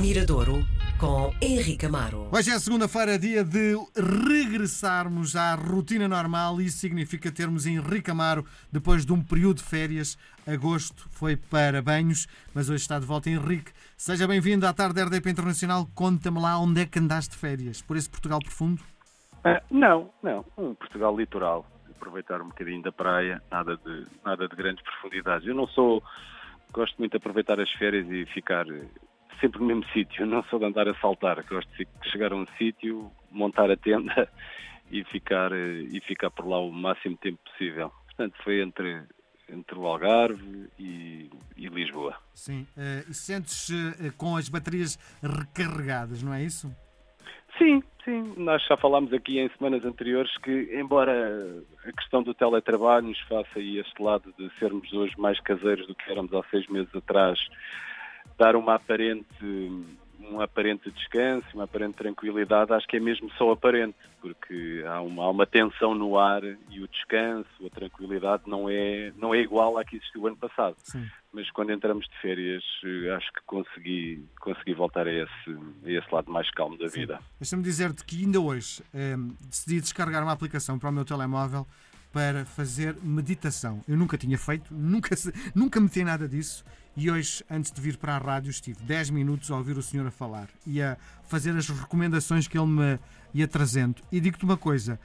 Miradouro com Henrique Amaro. Hoje é segunda-feira, dia de regressarmos à rotina normal. Isso significa termos Henrique Amaro depois de um período de férias. Agosto foi para banhos, mas hoje está de volta. Henrique, seja bem-vindo à tarde da RDP Internacional. Conta-me lá onde é que andaste de férias? Por esse Portugal profundo? Ah, não, não. Um Portugal litoral. Aproveitar um bocadinho da praia, nada de, nada de grandes profundidades. Eu não sou. Gosto muito de aproveitar as férias e ficar sempre no mesmo sítio, não sou de andar a saltar, gosto de chegar a um sítio, montar a tenda e ficar, eh, e ficar por lá o máximo tempo possível. Portanto, foi entre, entre o Algarve e, e Lisboa. Sim, uh, e sentes uh, com as baterias recarregadas, não é isso? Sim, sim. Nós já falámos aqui em semanas anteriores que, embora a questão do teletrabalho nos faça aí este lado de sermos hoje mais caseiros do que éramos há seis meses atrás, dar uma aparente, um aparente descanso, uma aparente tranquilidade, acho que é mesmo só aparente, porque há uma, há uma tensão no ar e o descanso, a tranquilidade não é, não é igual à que existiu ano passado. Sim. Mas quando entramos de férias, eh, acho que consegui, consegui voltar a esse, a esse lado mais calmo da Sim. vida. Deixa-me dizer-te que ainda hoje eh, decidi descarregar uma aplicação para o meu telemóvel para fazer meditação. Eu nunca tinha feito, nunca, nunca meti nada disso e hoje, antes de vir para a rádio, estive 10 minutos a ouvir o senhor a falar e a fazer as recomendações que ele me ia trazendo. E digo-te uma coisa: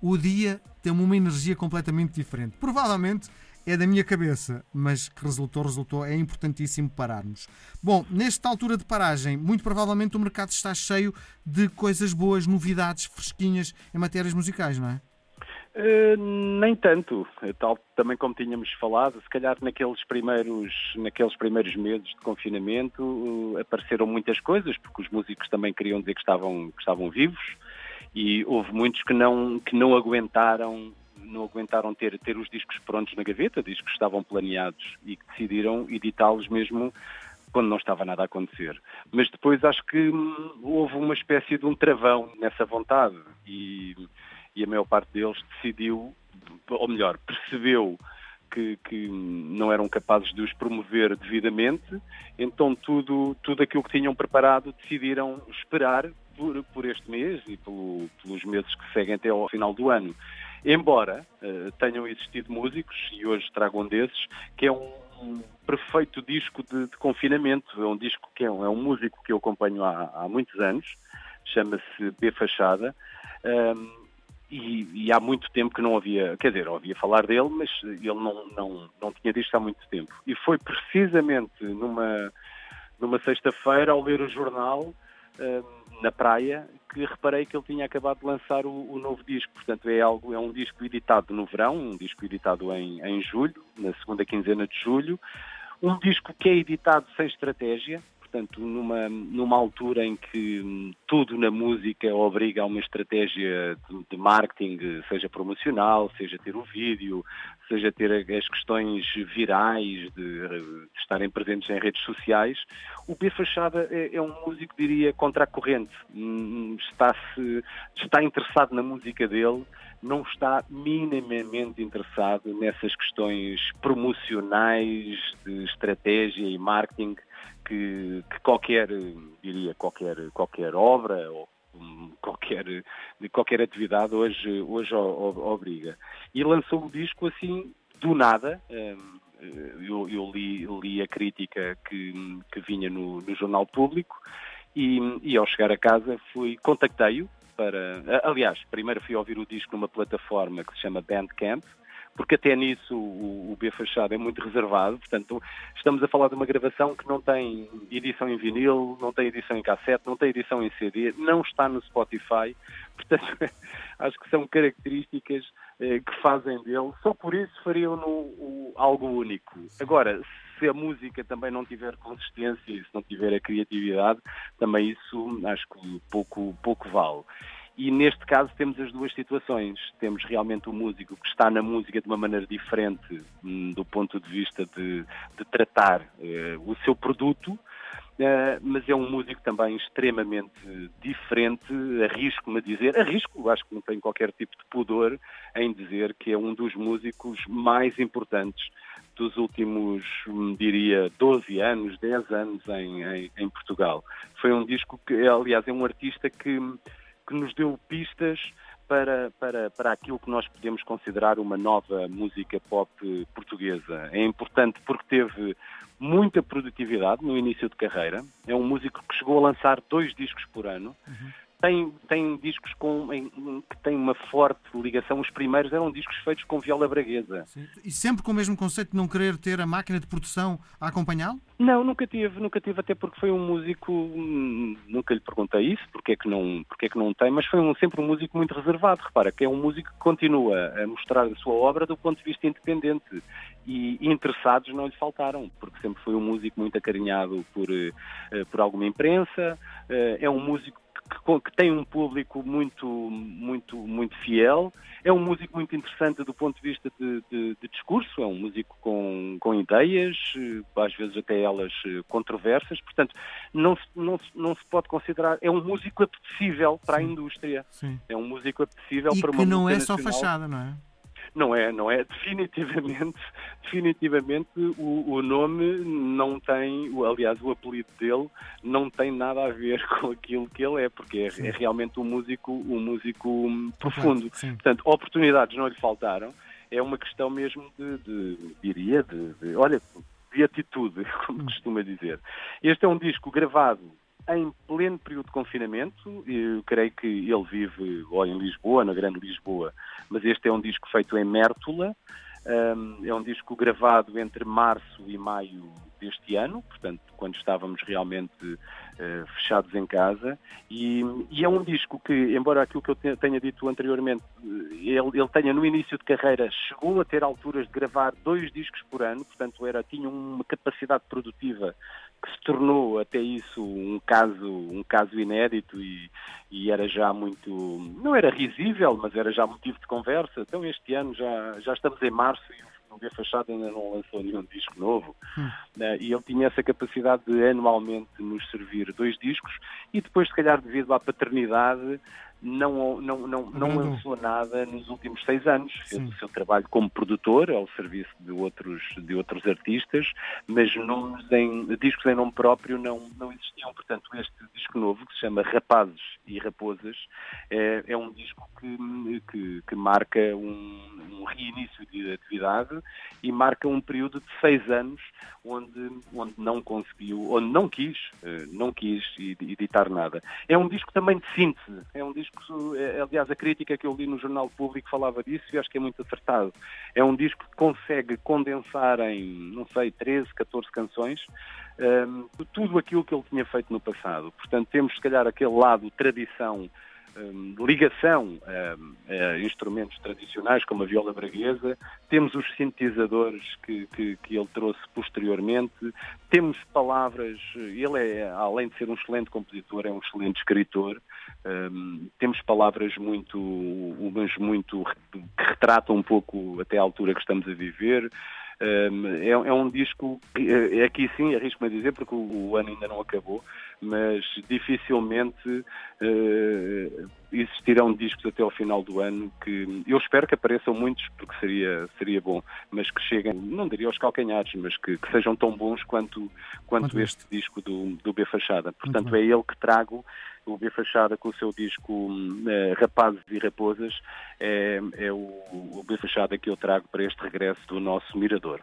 o dia tem uma energia completamente diferente. Provavelmente é da minha cabeça, mas que resultou, resultou, é importantíssimo pararmos. Bom, nesta altura de paragem, muito provavelmente o mercado está cheio de coisas boas, novidades fresquinhas em matérias musicais, não é? Uh, nem tanto, tal também como tínhamos falado, se calhar naqueles primeiros, naqueles primeiros meses de confinamento uh, apareceram muitas coisas, porque os músicos também queriam dizer que estavam, que estavam vivos e houve muitos que não, que não aguentaram não aguentaram ter, ter os discos prontos na gaveta, discos que estavam planeados e que decidiram editá-los mesmo quando não estava nada a acontecer. Mas depois acho que hum, houve uma espécie de um travão nessa vontade e e a maior parte deles decidiu, ou melhor, percebeu que, que, não eram capazes de os promover devidamente, então tudo, tudo aquilo que tinham preparado decidiram esperar por, por este mês e pelo, pelos meses que seguem até ao final do ano. Embora uh, tenham existido músicos, e hoje trago um desses, que é um, perfeito disco de, de, confinamento, é um disco que é um, é um músico que eu acompanho há, há muitos anos, chama-se B Fachada, um, e, e, há muito tempo que não havia, quer dizer, ouvia falar dele, mas ele não, não, não tinha disto há muito tempo. E foi precisamente numa, numa sexta-feira, ao ler o jornal, uh, na praia, que reparei que ele tinha acabado de lançar o, o, novo disco. Portanto, é, algo, é um disco editado no verão, um disco editado em, em julho, na segunda quinzena de julho. Um disco que é editado sem estratégia, portanto, numa, numa altura em que hum, tudo na música obriga a uma estratégia de, de, marketing, seja promocional, seja ter o vídeo, seja ter as questões virais, de, de estarem presentes em redes sociais, o B Fachada é, é um músico, diria, contra a corrente. Hum, está-se, está interessado na música dele, não está minimamente interessado nessas questões promocionais de estratégia e marketing que, que qualquer, diria, qualquer, qualquer obra ou qualquer, qualquer atividade hoje, hoje obriga. E lançou o disco assim, do nada. Hum, eu, eu li, li, a crítica que, que vinha no, no Jornal Público e, e, ao chegar a casa fui, contactei-o para. Aliás, primeiro fui ouvir o disco numa plataforma que se chama Bandcamp, porque até nisso o, o B Fachado é muito reservado, portanto estamos a falar de uma gravação que não tem edição em vinil, não tem edição em cassete, não tem edição em CD, não está no Spotify, portanto acho que são características eh, que fazem dele, só por isso fariam no, o, algo único. Agora, se a música também não tiver consistência e se não tiver a criatividade, também isso acho que pouco, pouco vale. E neste caso temos as duas situações. Temos realmente o músico que está na música de uma maneira diferente hum, do ponto de vista de, de tratar uh, o seu produto, Uh, mas é um músico também extremamente diferente, arrisco-me a dizer, arrisco, acho que não tenho qualquer tipo de pudor em dizer que é um dos músicos mais importantes dos últimos, hum, diria, 12 anos, 10 anos em, em, em Portugal. Foi um disco que, aliás, é um artista que, que nos deu pistas para, para, para aquilo que nós podemos considerar uma nova música pop portuguesa. É importante porque teve muita produtividade no início de carreira. É um músico que chegou a lançar dois discos por ano. Uhum tem, tem discos com, em, que têm uma forte ligação. Os primeiros eram discos feitos com viola braguesa. Sim. E sempre com o mesmo conceito de não querer ter a máquina de produção a acompanhá-lo? Não, nunca tive, nunca tive, até porque foi um músico, hum, nunca lhe perguntei isso, porque é que não, porque é que não tem, mas foi um, sempre um músico muito reservado. Repara, que é um músico que continua a mostrar a sua obra do ponto de vista independente. E interessados não lhe faltaram, porque sempre foi um músico muito acarinhado por, eh, por alguma imprensa, eh, é um músico que, que, tem um público muito, muito, muito fiel. É um músico muito interessante do ponto de vista de, de, de discurso, é um músico com, com ideias, eh, às vezes até elas eh, controversas, portanto, não se, não, se, não se pode considerar. É um músico apetecível para a indústria. Sim. É um músico apetecível e para uma que não é nacional. só fachada, não é? Não é, não é. Definitivamente, definitivamente o, o, nome não tem, aliás, o apelido dele não tem nada a ver com aquilo que ele é, porque é, é realmente um músico, um músico profundo. Sim. Portanto, oportunidades não lhe faltaram. É uma questão mesmo de, de diria, de, de, olha, de atitude, como hum. costuma dizer. Este é um disco gravado em pleno período de confinamento. Eu creio que ele vive ou em Lisboa, na Grande Lisboa, mas este é um disco feito em Mértola. Um, é um disco gravado entre março e maio deste ano, portanto, quando estávamos realmente uh, fechados em casa, e, e, é um disco que, embora aquilo que eu tenha dito anteriormente, eh, ele, ele, tenha no início de carreira, chegou a ter alturas de gravar dois discos por ano, portanto, era, tinha uma capacidade produtiva que se tornou até isso um caso, um caso inédito e, e, era já muito, não era risível, mas era já motivo de conversa. Então este ano já, já estamos em março e o B Fachado ainda não lançou nenhum disco novo. Hum. Uh, e ele tinha essa capacidade de anualmente nos servir dois discos e depois, se calhar, devido à paternidade, não, não, não, não lançou nada nos últimos seis anos. Fez o seu trabalho como produtor ao serviço de outros, de outros artistas, mas nomes em, discos em nome próprio não, não existiam. Portanto, este disco novo, que se chama Rapazes e Raposas, é, é um disco que, que, que marca um, um reinício de atividade e marca um período de seis anos onde, onde não conseguiu, onde não quis, eh, não quis editar nada. É um disco também de síntese, é um disco, é, aliás, a crítica que eu li no Jornal Público falava disso e acho que é muito acertado. É um disco que consegue condensar em, não sei, 13, 14 canções, um, ehm, tudo aquilo que ele tinha feito no passado. Portanto, temos se calhar aquele lado tradição ligação a, instrumentos tradicionais como a viola braguesa, temos os sintetizadores que, que, que, ele trouxe posteriormente, temos palavras, ele é, além de ser um excelente compositor, é um excelente escritor, um, temos palavras muito, umas muito que retratam um pouco até a altura que estamos a viver, é, é, um disco que é, aqui sim, arrisco-me a dizer, porque o, o, ano ainda não acabou, mas dificilmente uh, existirão discos até ao final do ano que eu espero que apareçam muitos, porque seria, seria bom, mas que cheguem, não diria aos calcanhares, mas que, que sejam tão bons quanto, quanto este disco do, do B Fachada. Portanto, é ele que trago o B Fachada com o seu disco eh, Rapazes e Raposas, é, é o, o B Fachada que eu trago para este regresso do nosso Mirador.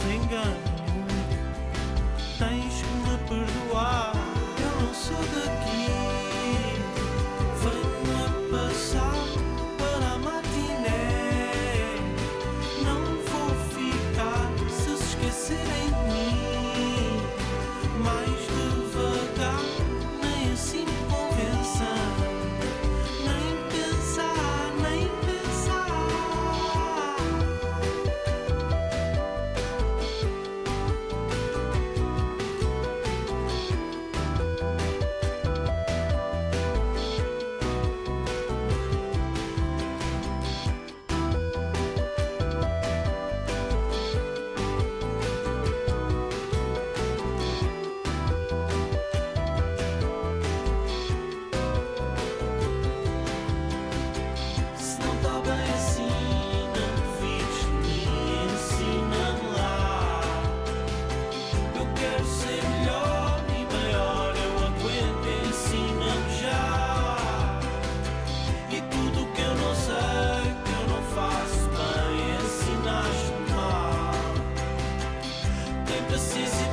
singing This